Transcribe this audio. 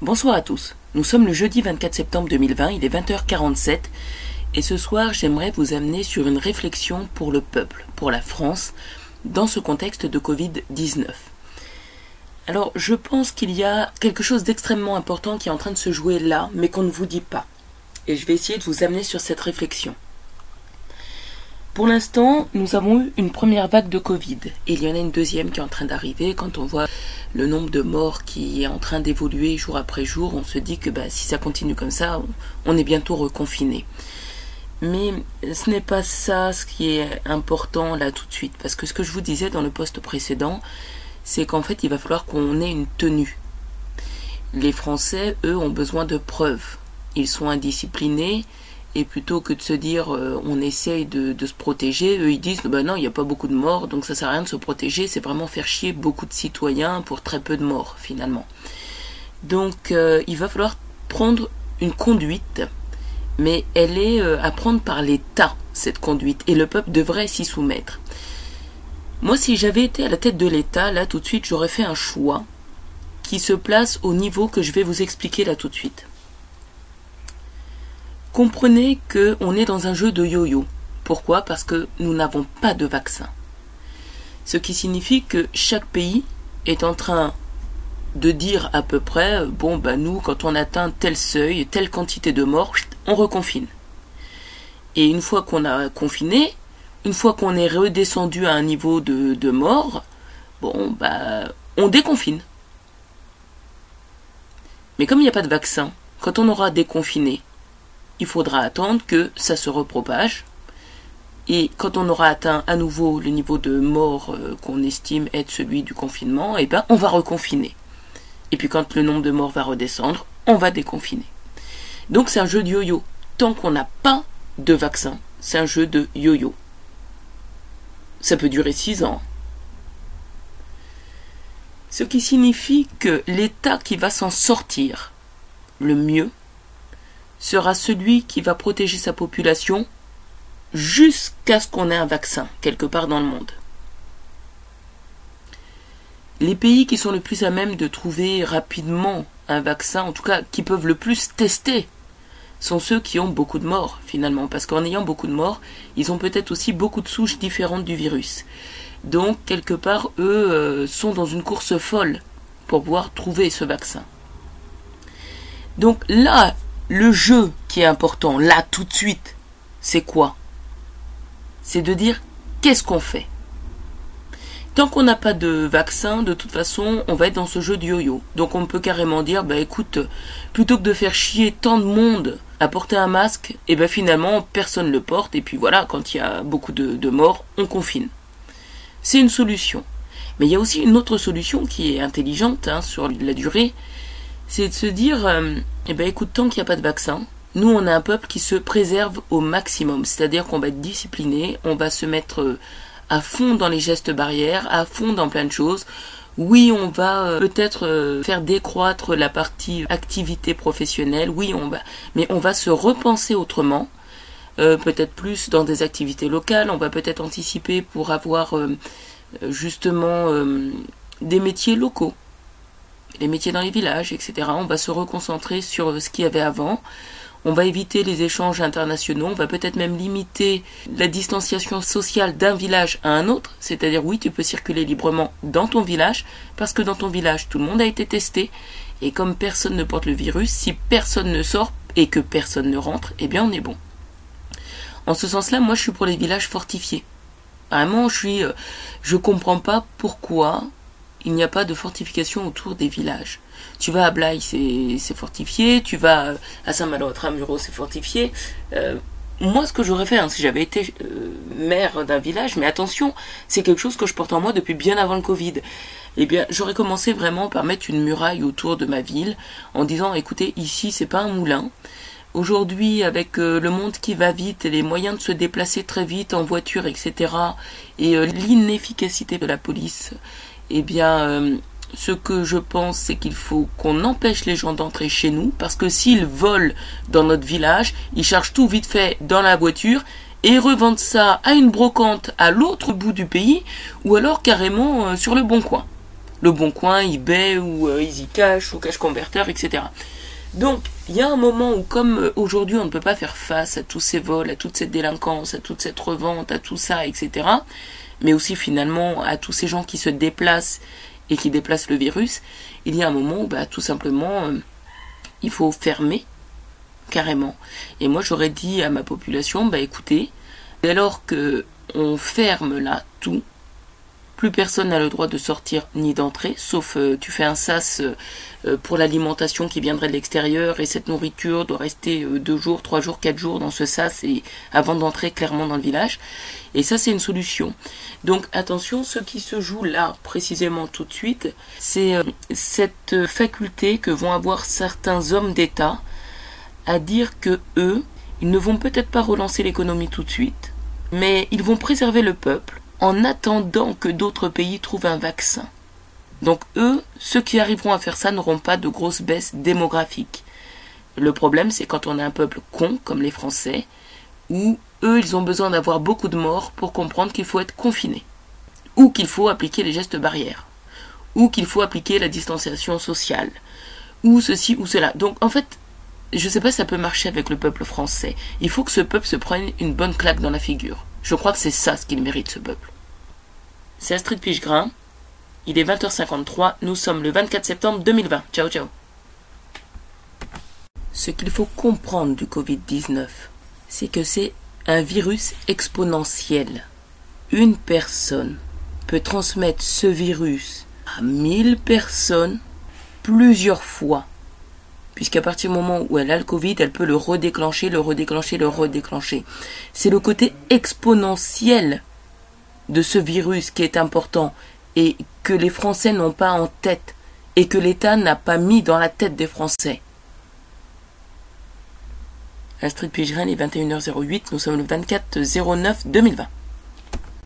Bonsoir à tous. Nous sommes le jeudi 24 septembre 2020, il est 20h47 et ce soir j'aimerais vous amener sur une réflexion pour le peuple, pour la France, dans ce contexte de Covid-19. Alors je pense qu'il y a quelque chose d'extrêmement important qui est en train de se jouer là, mais qu'on ne vous dit pas. Et je vais essayer de vous amener sur cette réflexion. Pour l'instant, nous avons eu une première vague de Covid et il y en a une deuxième qui est en train d'arriver. Quand on voit le nombre de morts qui est en train d'évoluer jour après jour, on se dit que bah, si ça continue comme ça, on est bientôt reconfiné. Mais ce n'est pas ça ce qui est important là tout de suite, parce que ce que je vous disais dans le poste précédent, c'est qu'en fait il va falloir qu'on ait une tenue. Les Français, eux, ont besoin de preuves. Ils sont indisciplinés, et plutôt que de se dire euh, on essaye de, se protéger, eux ils disent ben non, il n'y a pas beaucoup de morts, donc ça sert à rien de se protéger, c'est vraiment faire chier beaucoup de citoyens pour très peu de morts finalement. Donc euh, il va falloir prendre une conduite, mais elle est euh, à prendre par l'État, cette conduite, et le peuple devrait s'y soumettre. Moi, si j'avais été à la tête de l'État, là tout de suite, j'aurais fait un choix qui se place au niveau que je vais vous expliquer là tout de suite. Comprenez qu'on est dans un jeu de yo-yo. Pourquoi? Parce que nous n'avons pas de vaccin. Ce qui signifie que chaque pays est en train de dire à peu près, bon, bah nous, quand on atteint tel seuil, telle quantité de morts, on reconfine. Et une fois qu'on a confiné, une fois qu'on est redescendu à un niveau de, de mort, bon, bah, on déconfine. Mais comme il n'y a pas de vaccin, quand on aura déconfiné, il faudra attendre que ça se repropage. Et quand on aura atteint à nouveau le niveau de mort euh, qu'on estime être celui du confinement, eh ben, on va reconfiner. Et puis quand le nombre de morts va redescendre, on va déconfiner. Donc c'est un jeu de yo-yo. Tant qu'on n'a pas de vaccin, c'est un jeu de yo-yo. Ça peut durer six ans. Ce qui signifie que l'État qui va s'en sortir le mieux, sera celui qui va protéger sa population jusqu'à ce qu'on ait un vaccin quelque part dans le monde. Les pays qui sont le plus à même de trouver rapidement un vaccin, en tout cas qui peuvent le plus tester, sont ceux qui ont beaucoup de morts finalement, parce qu'en ayant beaucoup de morts, ils ont peut-être aussi beaucoup de souches différentes du virus. Donc quelque part, eux euh, sont dans une course folle pour pouvoir trouver ce vaccin. Donc là, le jeu qui est important, là, tout de suite, c'est quoi? C'est de dire qu'est-ce qu'on fait? Tant qu'on n'a pas de vaccin, de toute façon, on va être dans ce jeu de yo-yo. Donc on peut carrément dire, bah écoute, plutôt que de faire chier tant de monde à porter un masque, et eh ben finalement personne le porte, et puis voilà, quand il y a beaucoup de, morts, on confine. C'est une solution. Mais il y a aussi une autre solution qui est intelligente hein, sur la durée, c'est de se dire, euh, eh ben écoute, tant qu'il n'y a pas de vaccin, nous on a un peuple qui se préserve au maximum, c'est-à-dire qu'on va être discipliné, on va se mettre euh, à fond dans les gestes barrières, à fond dans plein de choses. Oui, on va euh, peut-être faire décroître la partie activité professionnelle, oui, on va, mais on va se repenser autrement, peut-être plus dans des activités locales, on va peut-être anticiper pour avoir justement des métiers locaux les métiers dans les villages, etc. On va se reconcentrer sur ce qu'il y avait avant. On va éviter les échanges internationaux, on va peut-être même limiter la distanciation sociale d'un village à un autre, c'est-à-dire oui, tu peux circuler librement dans ton village, parce que dans ton village, tout le monde a été testé, et comme personne ne porte le virus, si personne ne sort et que personne ne rentre, eh bien on est bon. En ce sens-là, moi je suis pour les villages fortifiés. Vraiment, je suis, euh, je comprends pas pourquoi il n'y a pas de fortification autour des villages. Tu vas à Blaye, c'est fortifié. Tu vas à Saint-Malo, à Tramuro, c'est fortifié. Euh, moi, ce que j'aurais fait, hein, si j'avais été euh, maire d'un village, mais attention, c'est quelque chose que je porte en moi depuis bien avant le Covid. Eh bien, j'aurais commencé vraiment par mettre une muraille autour de ma ville, en disant, écoutez, ici, c'est pas un moulin. Aujourd'hui, avec euh, le monde qui va vite et les moyens de se déplacer très vite en voiture, etc., et l'inefficacité de la police, eh bien, euh, ce que je pense, c'est qu'il faut qu'on empêche les gens d'entrer chez nous, parce que s'ils volent dans notre village, ils chargent tout vite fait dans la voiture et revendent ça à une brocante à l'autre bout du pays, ou alors carrément euh, sur le bon coin. Le Bon Coin, eBay ou euh, Easy Cash ou Cash Converter, etc. Donc, il y a un moment où, comme euh, aujourd'hui, on ne peut pas faire face à tous ces vols, à toute cette délinquance, à toute cette revente, à tout ça, etc., mais aussi finalement à tous ces gens qui se déplacent et qui déplacent le virus, il y a un moment où, bah, tout simplement, euh, il faut fermer carrément. Et moi, j'aurais dit à ma population, bah écoutez, alors que on ferme là tout, plus personne n'a le droit de sortir ni d'entrer, sauf euh, tu fais un sas euh, pour l'alimentation qui viendrait de l'extérieur et cette nourriture doit rester euh, deux jours, trois jours, quatre jours dans ce sas et avant d'entrer clairement dans le village. Et ça c'est une solution. Donc attention, ce qui se joue là précisément tout de suite, c'est cette faculté que vont avoir certains hommes d'État à dire que eux, ils ne vont peut-être pas relancer l'économie tout de suite, mais ils vont préserver le peuple en attendant que d'autres pays trouvent un vaccin. Donc eux, ceux qui arriveront à faire ça n'auront pas de grosses baisses démographiques. Le problème, c'est quand on a un peuple con, comme les Français, où eux, ils ont besoin d'avoir beaucoup de morts pour comprendre qu'il faut être confiné, ou qu'il faut appliquer les gestes barrières, ou qu'il faut appliquer la distanciation sociale, ou ceci ou cela. Donc en fait, je ne sais pas si ça peut marcher avec le peuple français. Il faut que ce peuple se prenne une bonne claque dans la figure. Je crois que c'est ça ce qu'il mérite, ce peuple. C'est Astrid Pichegrin. Il est 20h53. Nous sommes le 24 septembre 2020. Ciao, ciao. Ce qu'il faut comprendre du Covid-19, c'est que c'est un virus exponentiel. Une personne peut transmettre ce virus à 1000 personnes plusieurs fois puisqu'à partir du moment où elle a le Covid, elle peut le redéclencher, le redéclencher, le redéclencher. C'est le côté exponentiel de ce virus qui est important et que les Français n'ont pas en tête et que l'État n'a pas mis dans la tête des Français. Astrid Pigerin, est 21h08, nous sommes le 24 09 2020.